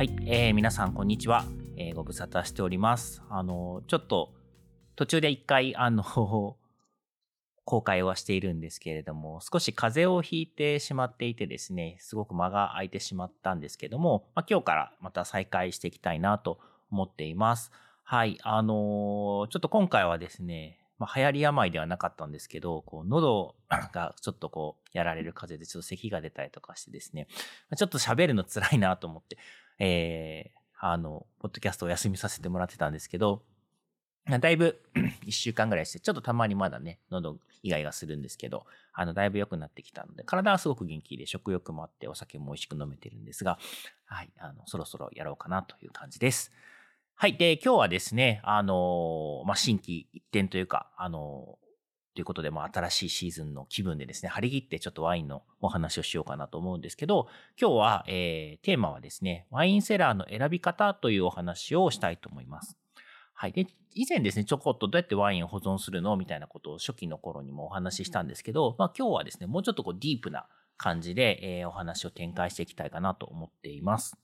はい、えー、皆さんこんにちは、えーご無沙汰しております。あの、ちょっと途中で一回、あの、公開はしているんですけれども、少し風邪をひいてしまっていてですね、すごく間が空いてしまったんですけども、まあ、今日からまた再開していきたいなと思っています。はい、あのちょっと今回はですね、まあ、流行り病ではなかったんですけど、こう、喉がちょっとこう、やられる風邪でちょっと咳が出たりとかしてですね、ちょっと喋るの辛いなと思って、えー、あの、ポッドキャストを休みさせてもらってたんですけど、だいぶ 一週間ぐらいして、ちょっとたまにまだね、喉以外がするんですけど、あの、だいぶ良くなってきたので、体はすごく元気で食欲もあって、お酒も美味しく飲めてるんですが、はい、あの、そろそろやろうかなという感じです。はい。で、今日はですね、あの、まあ、新規一点というか、あの、ということで、まあ、新しいシーズンの気分でですね、張り切ってちょっとワインのお話をしようかなと思うんですけど、今日は、えーテーマはですね、ワインセラーの選び方というお話をしたいと思います。はい。で、以前ですね、ちょこっとどうやってワインを保存するのみたいなことを初期の頃にもお話ししたんですけど、まあ今日はですね、もうちょっとこうディープな感じで、えーお話を展開していきたいかなと思っています。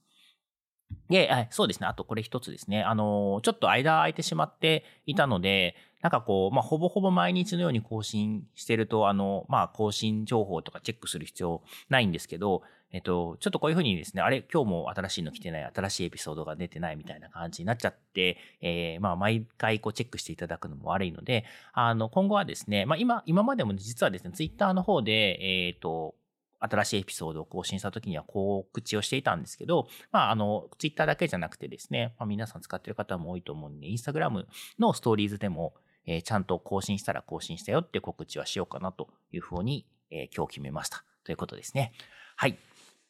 で、はいそうですね。あとこれ一つですね。あのちょっと間空いてしまっていたので、なんかこう、まあ、ほぼほぼ毎日のように更新してると、あの、まあ、更新情報とかチェックする必要ないんですけど、えっと、ちょっとこういうふうにですね、あれ、今日も新しいの来てない、新しいエピソードが出てないみたいな感じになっちゃって、えーまあ、毎回こうチェックしていただくのも悪いので、あの、今後はですね、まあ、今、今までも実はですね、ツイッターの方で、えっと、新しいエピソードを更新した時には告知をしていたんですけど、まあ、あの、ツイッターだけじゃなくてですね、まあ、皆さん使ってる方も多いと思うんで、インスタグラムのストーリーズでも、えーちゃんと更新したら更新したよって告知はしようかなというふうに、えー今日決めました。ということですね。はい。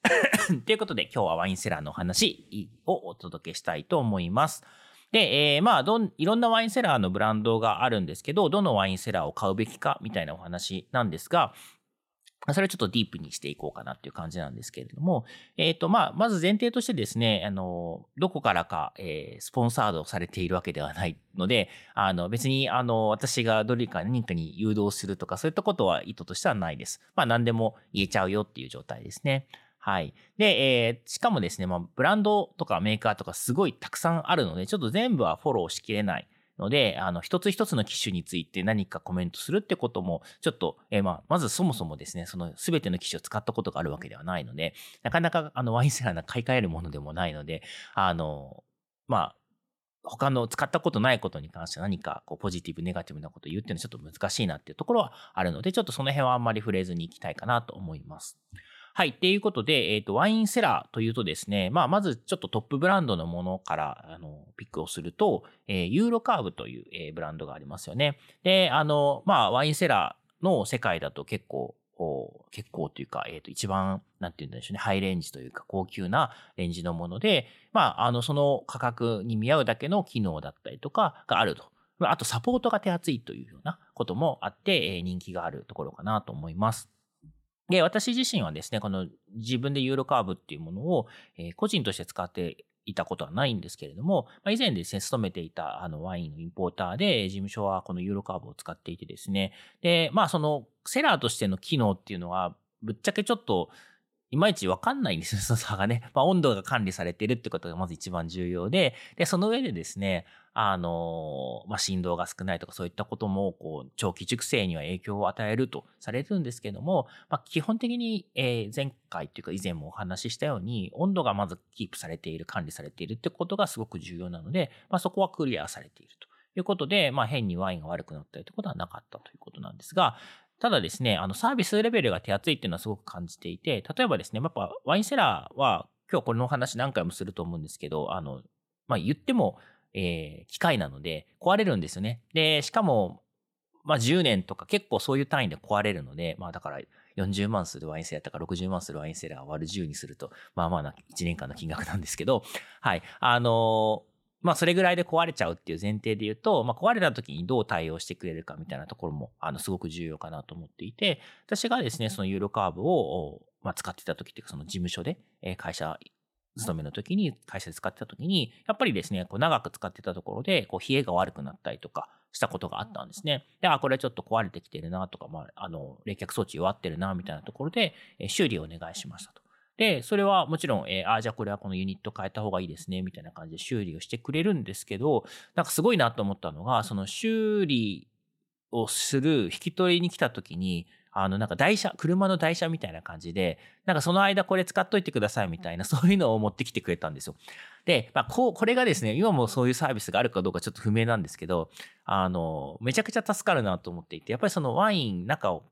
ということで、今日はワインセラーのお話をお届けしたいと思います。で、えーまあどん、いろんなワインセラーのブランドがあるんですけど、どのワインセラーを買うべきかみたいなお話なんですが、それをちょっとディープにしていこうかなっていう感じなんですけれども、えっ、と、まあ、まず前提としてですね、あの、どこからか、えースポンサードされているわけではないので、あの、別に、あの、私がどれか何かに誘導するとか、そういったことは意図としてはないです。まあ、何でも言えちゃうよっていう状態ですね。はい。で、えーしかもですね、まあ、ブランドとかメーカーとかすごいたくさんあるので、ちょっと全部はフォローしきれないので、あの、一つ一つの機種について何かコメントするってことも、ちょっと、えーまあ、まずそもそもですね、その全ての機種を使ったことがあるわけではないので、なかなか、あの、ワインセラーな買い替えるものでもないので、あの、まあ、他の使ったことないことに関して何かこうポジティブ、ネガティブなことを言うっていうのはちょっと難しいなっていうところはあるので、ちょっとその辺はあんまり触れずにいきたいかなと思います。はい。っていうことで、えっ、と、ワインセラーというとですね、まあ、まずちょっとトップブランドのものから、あの、ピックをすると、えーユーロカーブという、えーブランドがありますよね。で、あの、まあ、ワインセラーの世界だと結構、結構というか、えっ、と、一番、なんて言うんでしょうね、ハイレンジというか、高級なレンジのもので、まあ、あの、その価格に見合うだけの機能だったりとかがあると。ああと、サポートが手厚いというようなこともあって、えー人気があるところかなと思います。で、私自身はですね、この自分でユーロカーブっていうものを、えー個人として使っていたことはないんですけれども、まあ、以前ですね、勤めていたあのワインのインポーターで、事務所はこのユーロカーブを使っていてですね、で、まあそのセラーとしての機能っていうのは、ぶっちゃけちょっと、いまいちわかんないんですよ、その差がね。まあ、温度が管理されてるってことがまず一番重要で、で、その上でですね、あの、まあ、振動が少ないとかそういったことも、こう、長期熟成には影響を与えるとされるんですけども、まあ、基本的に、えー前回というか以前もお話ししたように、温度がまずキープされている、管理されているってことがすごく重要なので、まあ、そこはクリアされているということで、まあ、変にワインが悪くなったりということはなかったということなんですが、ただですね、あの、サービスレベルが手厚いっていうのはすごく感じていて、例えばですね、やっぱワインセラーは、今日これのお話何回もすると思うんですけど、あの、まあ、言っても、えー機械なので壊れるんですよね。で、しかも、まあ10年とか結構そういう単位で壊れるので、まあだから40万するワインセラーとか60万するワインセラー割る10にすると、まあまあな1年間の金額なんですけど、はい。あのーまあそれぐらいで壊れちゃうっていう前提で言うと、まあ壊れた時にどう対応してくれるかみたいなところも、あの、すごく重要かなと思っていて、私がですね、そのユーロカーブを、まあ使ってた時っていうか、その事務所で、会社勤めの時に、会社で使ってた時に、やっぱりですね、こう長く使ってたところで、こう冷えが悪くなったりとかしたことがあったんですね。で、あ、これちょっと壊れてきてるなとか、まあ、あの、冷却装置弱ってるな、みたいなところで、修理をお願いしましたと。で、それはもちろん、えー、あ、じゃあこれはこのユニット変えた方がいいですね、みたいな感じで修理をしてくれるんですけど、なんかすごいなと思ったのが、その修理をする引き取りに来た時に、あの、なんか台車、車の台車みたいな感じで、なんかその間これ使っといてくださいみたいな、そういうのを持ってきてくれたんですよ。で、まあ、こう、これがですね、今もそういうサービスがあるかどうかちょっと不明なんですけど、あの、めちゃくちゃ助かるなと思っていて、やっぱりそのワイン、中を、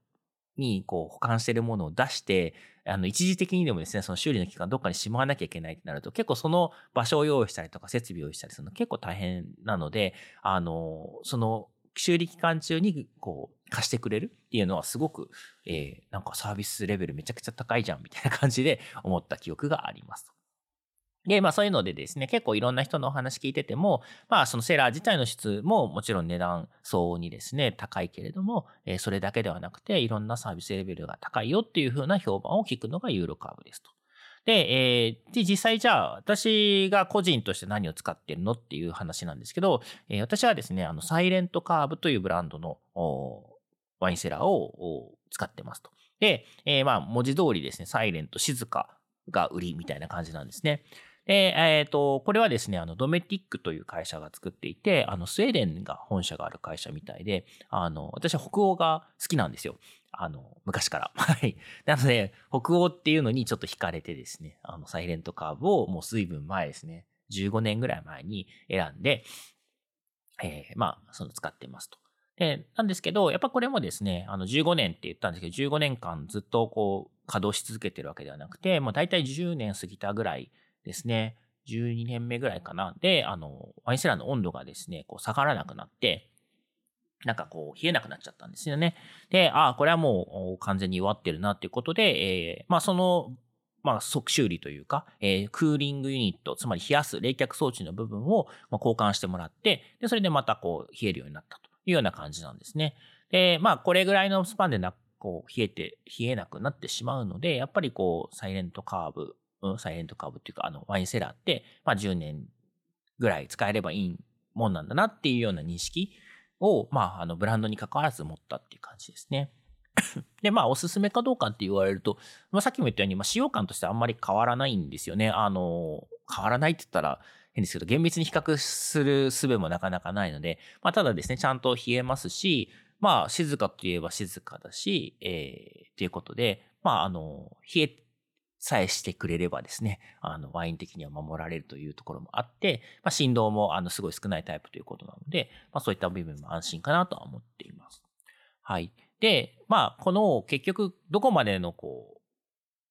にこう保管しているものを出して、あの、一時的にでもですね、その修理の期間どっかにしまわなきゃいけないってなると、結構その場所を用意したりとか設備を用意したりするの結構大変なので、あの、その修理期間中にこう貸してくれるっていうのはすごく、えー、なんかサービスレベルめちゃくちゃ高いじゃんみたいな感じで思った記憶があります。で、まあそういうのでですね、結構いろんな人のお話聞いてても、まあそのセラー自体の質ももちろん値段相応にですね、高いけれども、えー、それだけではなくていろんなサービスレベルが高いよっていう風な評判を聞くのがユーロカーブですと。で、えー、で、実際じゃあ、私が個人として何を使ってるのっていう話なんですけど、えー、私はですね、あの、サイレントカーブというブランドのワインセラーを使ってますと。で、えー、まあ、文字通りですね、サイレント、静かが売りみたいな感じなんですね。で、えっ、ー、と、これはですね、あの、ドメティックという会社が作っていて、あの、スウェーデンが本社がある会社みたいで、あの、私は北欧が好きなんですよ。あの、昔から。はい。なので、北欧っていうのにちょっと惹かれてですね、あの、サイレントカーブをもう随分前ですね、15年ぐらい前に選んで、えー、まあ、その使ってますと。で、なんですけど、やっぱこれもですね、あの、15年って言ったんですけど、15年間ずっとこう、稼働し続けてるわけではなくて、もう大体10年過ぎたぐらいですね、12年目ぐらいかな。で、あの、ワインセラーの温度がですね、こう下がらなくなって、なんかこう、冷えなくなっちゃったんですよね。で、ああ、これはもう完全に弱ってるなっていうことで、えー、まあその、まあ、即修理というか、えー、クーリングユニット、つまり冷やす冷却装置の部分を、まあ、交換してもらって、で、それでまたこう、冷えるようになったというような感じなんですね。で、まあ、これぐらいのスパンでな、こう、冷えて、冷えなくなってしまうので、やっぱりこう、サイレントカーブサイレントカーブっていうか、あの、ワインセラーって、まあ、10年ぐらい使えればいいもんなんだなっていうような認識を、まあ、あの、ブランドに関わらず持ったっていう感じですね。で、まあ、おすすめかどうかって言われると、まあ、さっきも言ったように、まあ、使用感としてあんまり変わらないんですよね。あの、変わらないって言ったら変ですけど、厳密に比較する術もなかなかないので、まあ、ただですね、ちゃんと冷えますし、まあ、静かといえば静かだし、えー、っていうことで、まあ、あの、冷えさえしてくれればですね、あの、ワイン的には守られるというところもあって、まあ、振動も、あの、すごい少ないタイプということなので、まあ、そういった部分も安心かなとは思っています。はい。で、まあ、この、結局、どこまでの、こ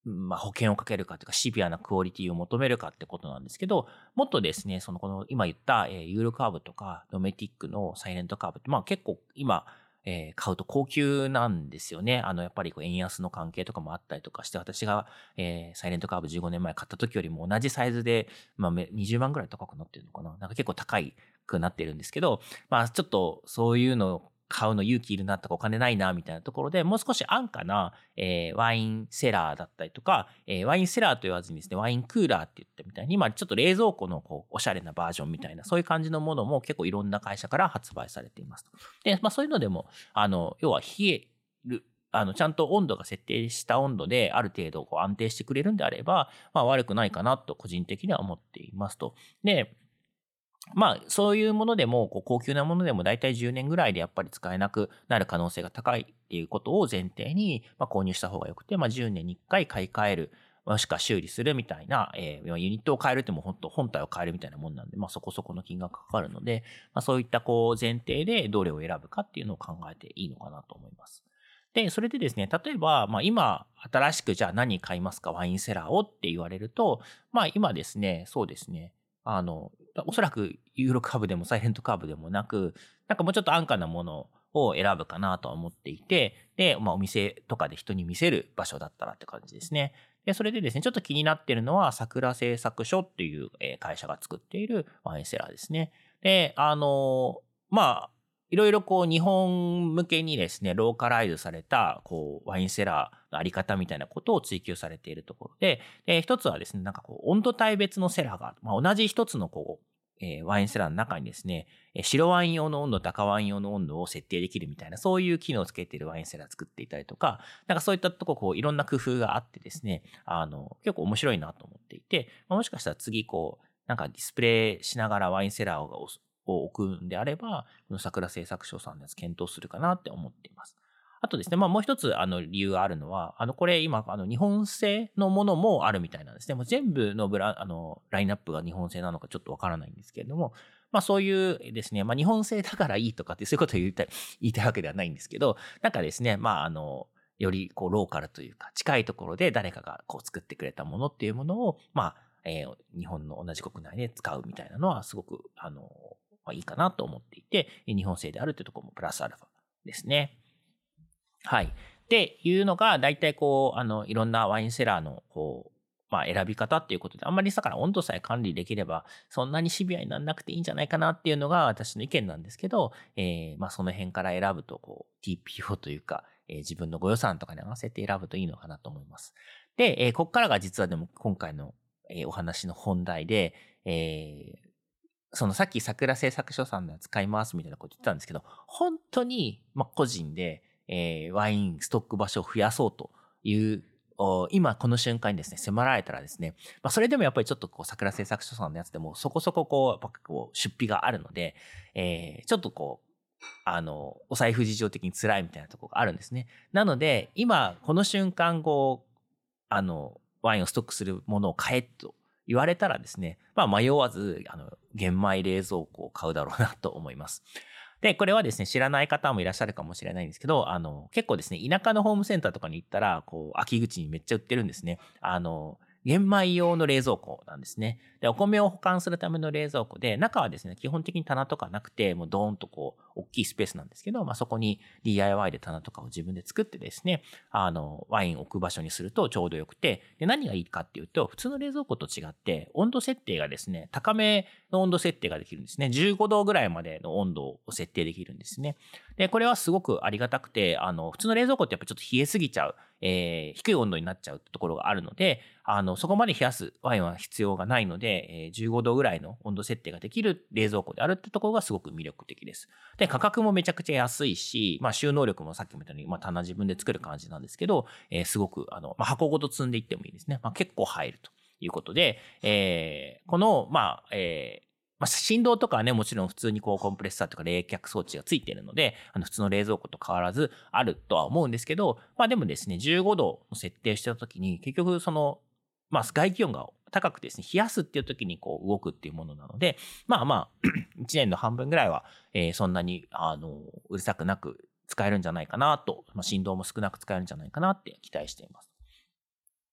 う、まあ、保険をかけるかというか、シビアなクオリティを求めるかってことなんですけど、もっとですね、その、この、今言った、えー、ユーロカーブとか、ドメティックのサイレントカーブって、まあ、結構、今、えー、買うと高級なんですよね。あの、やっぱりこう円安の関係とかもあったりとかして、私が、えー、サイレントカーブ15年前買った時よりも同じサイズで、まあ、20万ぐらい高くなってるのかな。なんか結構高くなってるんですけど、まあ、ちょっとそういうの買うの勇気いるなとかお金ないなみたいなところでもう少し安価な、えー、ワインセラーだったりとか、えー、ワインセラーと言わずにですね、ワインクーラーって言ったみたいに、今ちょっと冷蔵庫のこうおしゃれなバージョンみたいな、そういう感じのものも結構いろんな会社から発売されています。で、まあそういうのでも、あの、要は冷える、あの、ちゃんと温度が設定した温度である程度こう安定してくれるんであれば、まあ悪くないかなと個人的には思っていますと。で、まあ、そういうものでも、こう高級なものでも大体10年ぐらいでやっぱり使えなくなる可能性が高いっていうことを前提に、ま、購入した方がよくて、まあ、10年に1回買い替える、もしくは修理するみたいな、えー、ユニットを変えるっても本当、本体を変えるみたいなもんなんで、まあ、そこそこの金額かかるので、まあ、そういったこう前提でどれを選ぶかっていうのを考えていいのかなと思います。で、それでですね、例えば、まあ今、新しくじゃあ何買いますか、ワインセラーをって言われると、まあ今ですね、そうですね、あの、おそらくユーロカーブでもサイレントカーブでもなく、なんかもうちょっと安価なものを選ぶかなとは思っていて、で、まあ、お店とかで人に見せる場所だったらって感じですね。で、それでですね、ちょっと気になってるのは、桜製作所っていう会社が作っているワインセラーですね。で、あの、まあ、いろいろこう日本向けにですね、ローカライズされたこうワインセラーのあり方みたいなことを追求されているところで、で一つはですね、なんかこう温度帯別のセラーが、まあ、同じ一つのこうえ、ワインセラーの中にですね、白ワイン用の温度と赤ワイン用の温度を設定できるみたいな、そういう機能をつけているワインセラー作っていたりとか、なんかそういったとこ、こう、いろんな工夫があってですね、あの、結構面白いなと思っていて、もしかしたら次、こう、なんかディスプレイしながらワインセラーをを置くんであれば、この桜製作所さんのやつ検討するかなって思っています。あとですね、まあもう一つあの理由があるのは、あのこれ今あの日本製のものもあるみたいなんですね。もう全部のブラあのラインナップが日本製なのかちょっとわからないんですけれども、まあそういうですね、まあ日本製だからいいとかってそういうことを言いたい、言いたいわけではないんですけど、なんかですね、まああの、よりこうローカルというか近いところで誰かがこう作ってくれたものっていうものを、まあ、えー、日本の同じ国内で使うみたいなのはすごく、あの、いいかなと思っていて、日本製であるというところもプラスアルファですね。はい。っていうのが、大体こう、あの、いろんなワインセラーの、こう、まあ、選び方っていうことで、あんまりだから温度さえ管理できれば、そんなにシビアにならなくていいんじゃないかなっていうのが私の意見なんですけど、えー、まあ、その辺から選ぶと、こう、TPO というか、えー、自分のご予算とかに合わせて選ぶといいのかなと思います。で、えー、ここからが実はでも今回の、えー、お話の本題で、えー、そのさっき桜製作所さんの使いますみたいなこと言ってたんですけど、本当に、ま、個人で、えー、ワインストック場所を増やそうという今この瞬間にですね、迫られたらですね、まあ、それでもやっぱりちょっとこう、桜製作所さんのやつでもそこそここう、こう出費があるので、えー、ちょっとこう、あの、お財布事情的に辛いみたいなところがあるんですね。なので、今、この瞬間、こう、あの、ワインをストックするものを買えと言われたらですね、まあ迷わず、あの、玄米冷蔵庫を買うだろうなと思います。で、これはですね、知らない方もいらっしゃるかもしれないんですけど、あの、結構ですね、田舎のホームセンターとかに行ったら、こう、秋口にめっちゃ売ってるんですね。あの、玄米用の冷蔵庫なんですね。で、お米を保管するための冷蔵庫で、中はですね、基本的に棚とかなくて、もうドーンとこう、大きいスペースなんですけど、まあ、そこに DIY で棚とかを自分で作ってですね、あの、ワイン置く場所にするとちょうどよくて、で、何がいいかっていうと、普通の冷蔵庫と違って、温度設定がですね、高めの温度設定ができるんですね。15度ぐらいまでの温度を設定できるんですね。で、これはすごくありがたくて、あの、普通の冷蔵庫ってやっぱちょっと冷えすぎちゃう、えー、低い温度になっちゃうところがあるので、あの、そこまで冷やすワインは必要がないので、えー、15度ぐらいの温度設定ができる冷蔵庫であるってところがすごく魅力的です。で、価格もめちゃくちゃ安いし、まあ、収納力もさっきも言ったように、まあ、棚自分で作る感じなんですけど、えー、すごく、あの、まあ、箱ごと積んでいってもいいですね。まあ、結構入るということで、えー、この、まあ、えー、まあ、振動とかはね、もちろん普通にこうコンプレッサーとか冷却装置がついているので、あの普通の冷蔵庫と変わらずあるとは思うんですけど、まあでもですね、15度の設定してた時に、結局その、まあ外気温が高くてですね、冷やすっていう時にこう動くっていうものなので、まあまあ、1年の半分ぐらいは、え、そんなに、あの、うるさくなく使えるんじゃないかなと、まあ、振動も少なく使えるんじゃないかなって期待しています。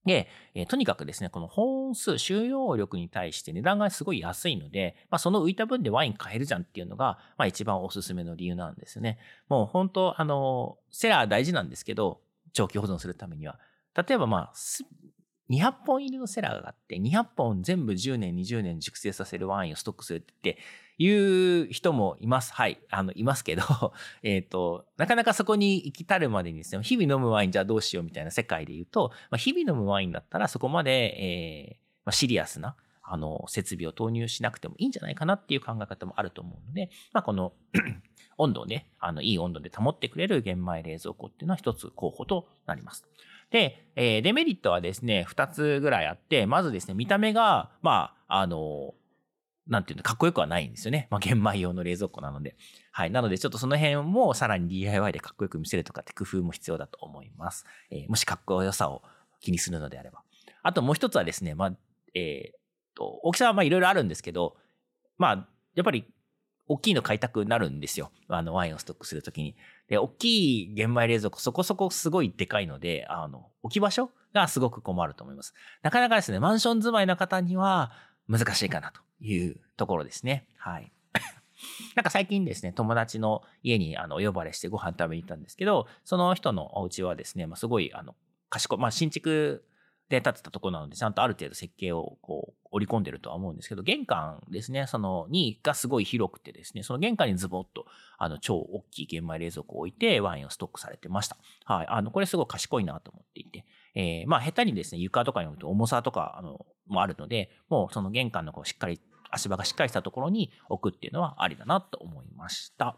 で、えー、とにかくですね、この保温数、収容力に対して値段がすごい安いので、まあ、その浮いた分でワイン買えるじゃんっていうのが、まあ、一番おすすめの理由なんですね。もう本当、あの、セラー大事なんですけど、長期保存するためには。例えばまあ、200本入りのセラーがあって、200本全部10年、20年熟成させるワインをストックするっていう人もいます。はい。あの、いますけど、えっ、と、なかなかそこに行き至るまでにですね、日々飲むワインじゃあどうしようみたいな世界で言うと、まあ、日々飲むワインだったらそこまで、えーまあ、シリアスな、あの、設備を投入しなくてもいいんじゃないかなっていう考え方もあると思うので、まあ、この 温度をね、あの、いい温度で保ってくれる玄米冷蔵庫っていうのは一つ候補となります。で、えー、デメリットはですね、二つぐらいあって、まずですね、見た目が、まあ、あの、なんていうの、かっこよくはないんですよね。まあ、玄米用の冷蔵庫なので。はい。なので、ちょっとその辺もさらに DIY でかっこよく見せるとかって工夫も必要だと思います。えー、もしかっこよさを気にするのであれば。あともう一つはですね、まあ、えー、と、大きさはまいろいろあるんですけど、まあ、やっぱり大きいの買いたくなるんですよ。あの、ワインをストックするときに。で、大きい玄米冷蔵庫、そこそこすごいでかいので、あの、置き場所がすごく困ると思います。なかなかですね、マンション住まいの方には難しいかなというところですね。はい。なんか最近ですね、友達の家にあのお呼ばれしてご飯食べに行ったんですけど、その人のお家はですね、まあ、すごいあの賢い、まあ、新築で建てたところなので、ちゃんとある程度設計をこう織り込んでるとは思うんですけど、玄関ですね、その2がすごい広くてですね、その玄関にズボッとあの超大きい玄米冷蔵庫を置いてワインをストックされてました。はい。あの、これすごい賢いなと思っていて、えー、まあ下手にですね、床とかに置くと重さとか、あの、もあるので、もうその玄関のこうしっかり、足場がしっかりしたところに置くっていうのはありだなと思いました。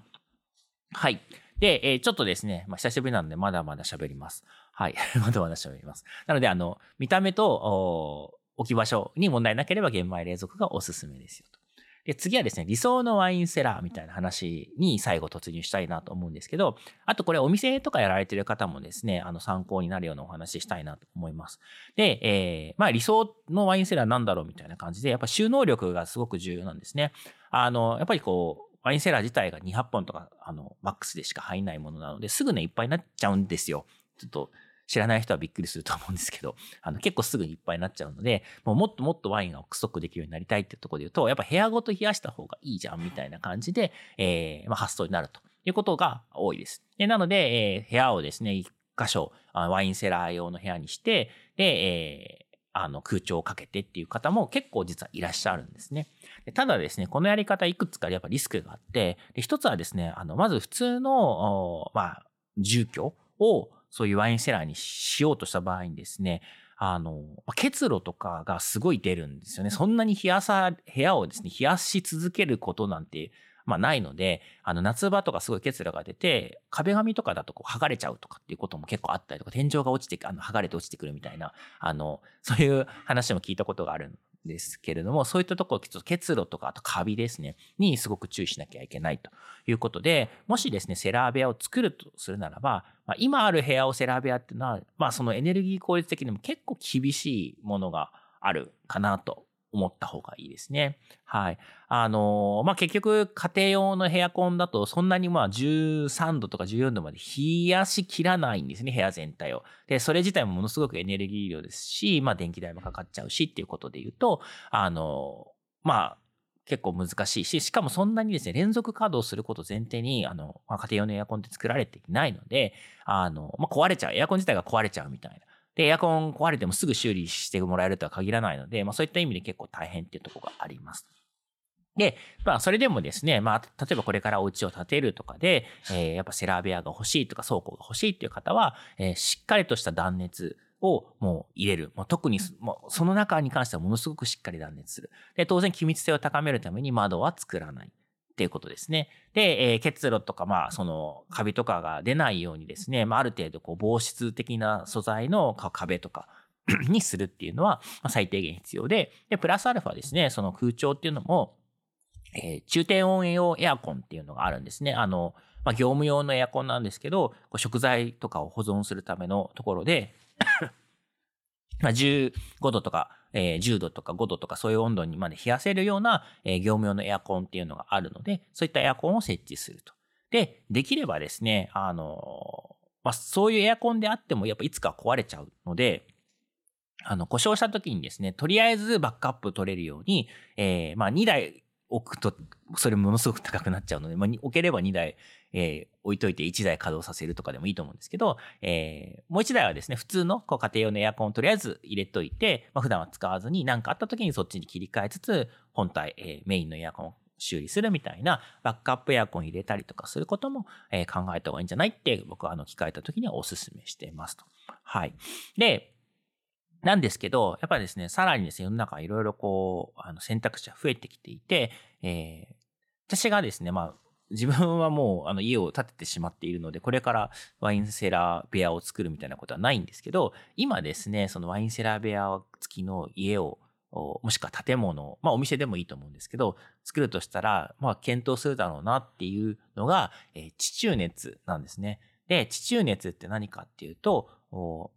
はい。で、えー、ちょっとですね、まあ、久しぶりなので、まだまだ喋ります。はい。まだまだ喋ります。なので、あの、見た目と置き場所に問題なければ玄米冷蔵庫がおすすめですよと。で、次はですね、理想のワインセラーみたいな話に最後突入したいなと思うんですけど、あとこれお店とかやられてる方もですね、あの参考になるようなお話したいなと思います。で、えー、まあ理想のワインセラーなんだろうみたいな感じで、やっぱ収納力がすごく重要なんですね。あの、やっぱりこう、ワインセラー自体が200本とか、あの、マックスでしか入んないものなので、すぐね、いっぱいになっちゃうんですよ。ちょっと、知らない人はびっくりすると思うんですけど、あの結構すぐにいっぱいになっちゃうので、もうもっともっとワインがストックできるようになりたいってところで言うと、やっぱ部屋ごと冷やした方がいいじゃんみたいな感じで、えー、まあ、発想になるということが多いです。でなので、えー、部屋をですね、一箇所ワインセラー用の部屋にして、で、えー、あの空調をかけてっていう方も結構実はいらっしゃるんですね。ただですね、このやり方いくつかやっぱリスクがあって、で一つはですね、あの、まず普通の、まあ、住居をそういうワインセラーにしようとした場合にですね、あの、結露とかがすごい出るんですよね。そんなに冷やさ、部屋をですね、冷やし続けることなんて、まあないので、あの夏場とかすごい結露が出て、壁紙とかだとこう剥がれちゃうとかっていうことも結構あったりとか、天井が落ちて、あの剥がれて落ちてくるみたいな、あの、そういう話も聞いたことがあるんですけれども、そういったところ、結露とか、あとカビですね、にすごく注意しなきゃいけないということで、もしですね、セラー部屋を作るとするならば、まあ、今ある部屋をセラー部屋っていうのは、まあそのエネルギー効率的にも結構厳しいものがあるかなと思った方がいいですね。はい。あのまあ、結局、家庭用のエアコンだと、そんなにま、13度とか14度まで冷やしきらないんですね、部屋全体を。で、それ自体もものすごくエネルギー量ですし、まあ、電気代もかかっちゃうしっていうことで言うと、あのまあ、結構難しいし、しかもそんなにですね、連続稼働すること前提に、あの、まあ、家庭用のエアコンって作られていないので、あの、まあ、壊れちゃう、エアコン自体が壊れちゃうみたいな。で、エアコン壊れてもすぐ修理してもらえるとは限らないので、まあそういった意味で結構大変っていうところがあります。で、まあ、それでもですね、まあ、例えばこれからお家を建てるとかで、えー、やっぱセラー部屋が欲しいとか倉庫が欲しいっていう方は、えー、しっかりとした断熱をもう入れる。もう特に、もうその中に関してはものすごくしっかり断熱する。で、当然気密性を高めるために窓は作らない。っていうことですね。で、えー、結露とか、まあ、その、カビとかが出ないようにですね、まあ、ある程度、こう、防湿的な素材の壁とか にするっていうのは、まあ、最低限必要で、で、プラスアルファですね、その空調っていうのも、えー、中低温用エアコンっていうのがあるんですね。あの、まあ、業務用のエアコンなんですけど、こう食材とかを保存するためのところで まあ、15度とか、えー、10度とか5度とかそういう温度にまで冷やせるような、えー、業務用のエアコンっていうのがあるので、そういったエアコンを設置すると。で、できればですね、あの、まあ、そういうエアコンであってもやっぱいつか壊れちゃうので、あの、故障した時にですね、とりあえずバックアップ取れるように、えー、まあ、2台置くと、それものすごく高くなっちゃうので、まあ、置ければ2台、えー、置いといて1台稼働させるとかでもいいと思うんですけど、えー、もう1台はですね、普通のこう家庭用のエアコンをとりあえず入れといて、まあ、普段は使わずに何かあった時にそっちに切り替えつつ、本体、えー、メインのエアコンを修理するみたいなバックアップエアコン入れたりとかすることも、え、考えた方がいいんじゃないって僕はあの聞かれた時にはお勧めしてますと。はい。で、なんですけど、やっぱりですね、さらにですね、世の中いろいろこう、あの選択肢は増えてきていて、えー、私がですね、まあ、自分はもうあの家を建ててしまっているので、これからワインセラー部屋を作るみたいなことはないんですけど、今ですね、そのワインセラー部屋付きの家を、もしくは建物まあお店でもいいと思うんですけど、作るとしたら、まあ検討するだろうなっていうのが、えー、地中熱なんですね。で、地中熱って何かっていうと、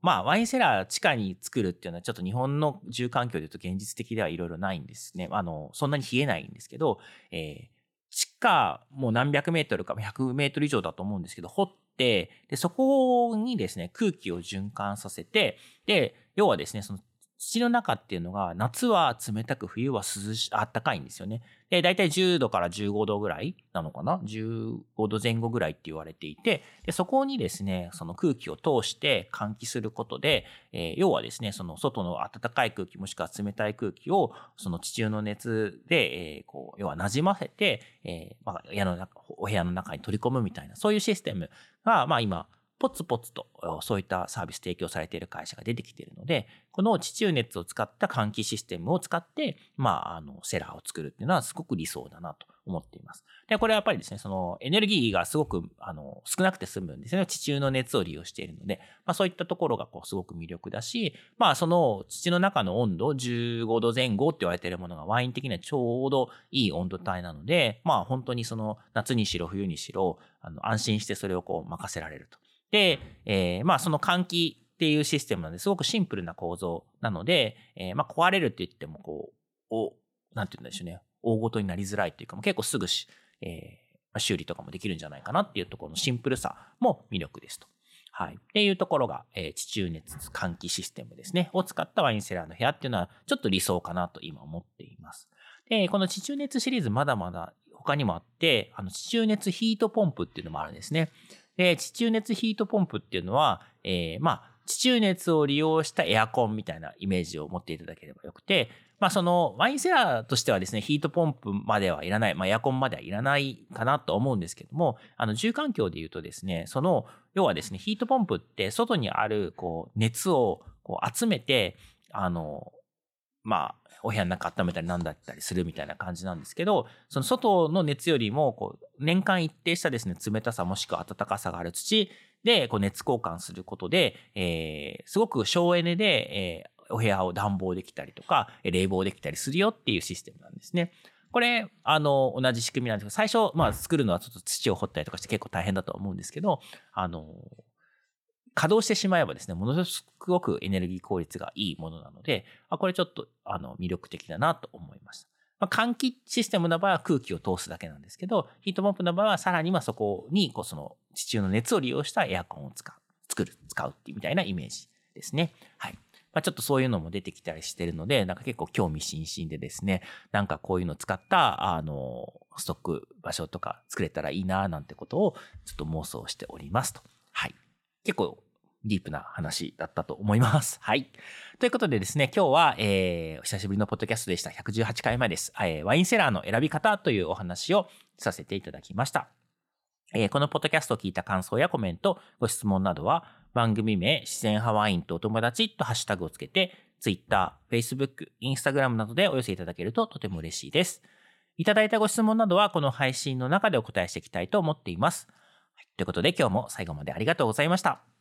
まあ、ワインセラー地下に作るっていうのはちょっと日本の住環境でいうと現実的ではいろいろないんですね。あの、そんなに冷えないんですけど、えー、地下もう何百メートルか100メートル以上だと思うんですけど、掘って、で、そこにですね、空気を循環させて、で、要はですね、その土の中っていうのが夏は冷たく冬は涼し、あったかいんですよね。で、だいたい10度から15度ぐらいなのかな ?15 度前後ぐらいって言われていて、で、そこにですね、その空気を通して換気することで、えー、要はですね、その外の暖かい空気もしくは冷たい空気を、その地中の熱で、えー、こう、要は馴染ませて、えー、まあ、部屋の中、お部屋の中に取り込むみたいな、そういうシステムが、まあ今、ポツポツとそういったサービス提供されている会社が出てきているので、この地中熱を使った換気システムを使って、まあ、あの、セラーを作るっていうのはすごく理想だなと思っています。で、これはやっぱりですね、そのエネルギーがすごく、あの、少なくて済むんですね。地中の熱を利用しているので、まあそういったところがこうすごく魅力だし、まあその土の中の温度、15度前後って言われているものがワイン的にはちょうどいい温度帯なので、まあ本当にその夏にしろ冬にしろ、あの、安心してそれをこう任せられると。で、えー、まあその換気っていうシステムなんですごくシンプルな構造なので、えー、まあ壊れるって言ってもこう、お、なんて言うんでしょうね、大ごとになりづらいっていうか、結構すぐし、えー、修理とかもできるんじゃないかなっていうところのシンプルさも魅力ですと。はい。っていうところが、えー、地中熱換気システムですね。を使ったワインセラーの部屋っていうのは、ちょっと理想かなと今思っています。で、この地中熱シリーズまだまだ他にもあって、あの、地中熱ヒートポンプっていうのもあるんですね。で、地中熱ヒートポンプっていうのは、えー、まあ、地中熱を利用したエアコンみたいなイメージを持っていただければよくて、まあそのワインセラーとしてはですね、ヒートポンプまではいらない、まあエアコンまではいらないかなと思うんですけども、あの住環境で言うとですね、その、要はですね、ヒートポンプって外にあるこう熱をこう集めて、あの、まあ、お部屋の中温めたりなんだったりするみたいな感じなんですけど、その外の熱よりも、こう、年間一定したですね、冷たさもしくは暖かさがある土で、こう、熱交換することで、えー、すごく省エネで、えー、お部屋を暖房できたりとか、冷房できたりするよっていうシステムなんですね。これ、あの、同じ仕組みなんですけど、最初、まあ、作るのはちょっと土を掘ったりとかして結構大変だと思うんですけど、あの、稼働してしまえばですね、ものすごくエネルギー効率がいいものなので、あこれちょっとあの魅力的だなと思いました。まあ、換気システムの場合は空気を通すだけなんですけど、ヒートポンプの場合はさらにはそこにこうその地中の熱を利用したエアコンを使う、作る、使うっていうみたいなイメージですね。はい。まあ、ちょっとそういうのも出てきたりしてるので、なんか結構興味津々でですね、なんかこういうのを使った、あの、ストック場所とか作れたらいいななんてことをちょっと妄想しておりますと。はい。結構ディープな話だったと思います。はい。ということでですね、今日は、えー、お久しぶりのポッドキャストでした。118回目です。えー、ワインセラーの選び方というお話をさせていただきました。えー、このポッドキャストを聞いた感想やコメント、ご質問などは、番組名、自然派ワインとお友達とハッシュタグをつけて、Twitter、Facebook、Instagram などでお寄せいただけるととても嬉しいです。いただいたご質問などは、この配信の中でお答えしていきたいと思っています。はい、ということで、今日も最後までありがとうございました。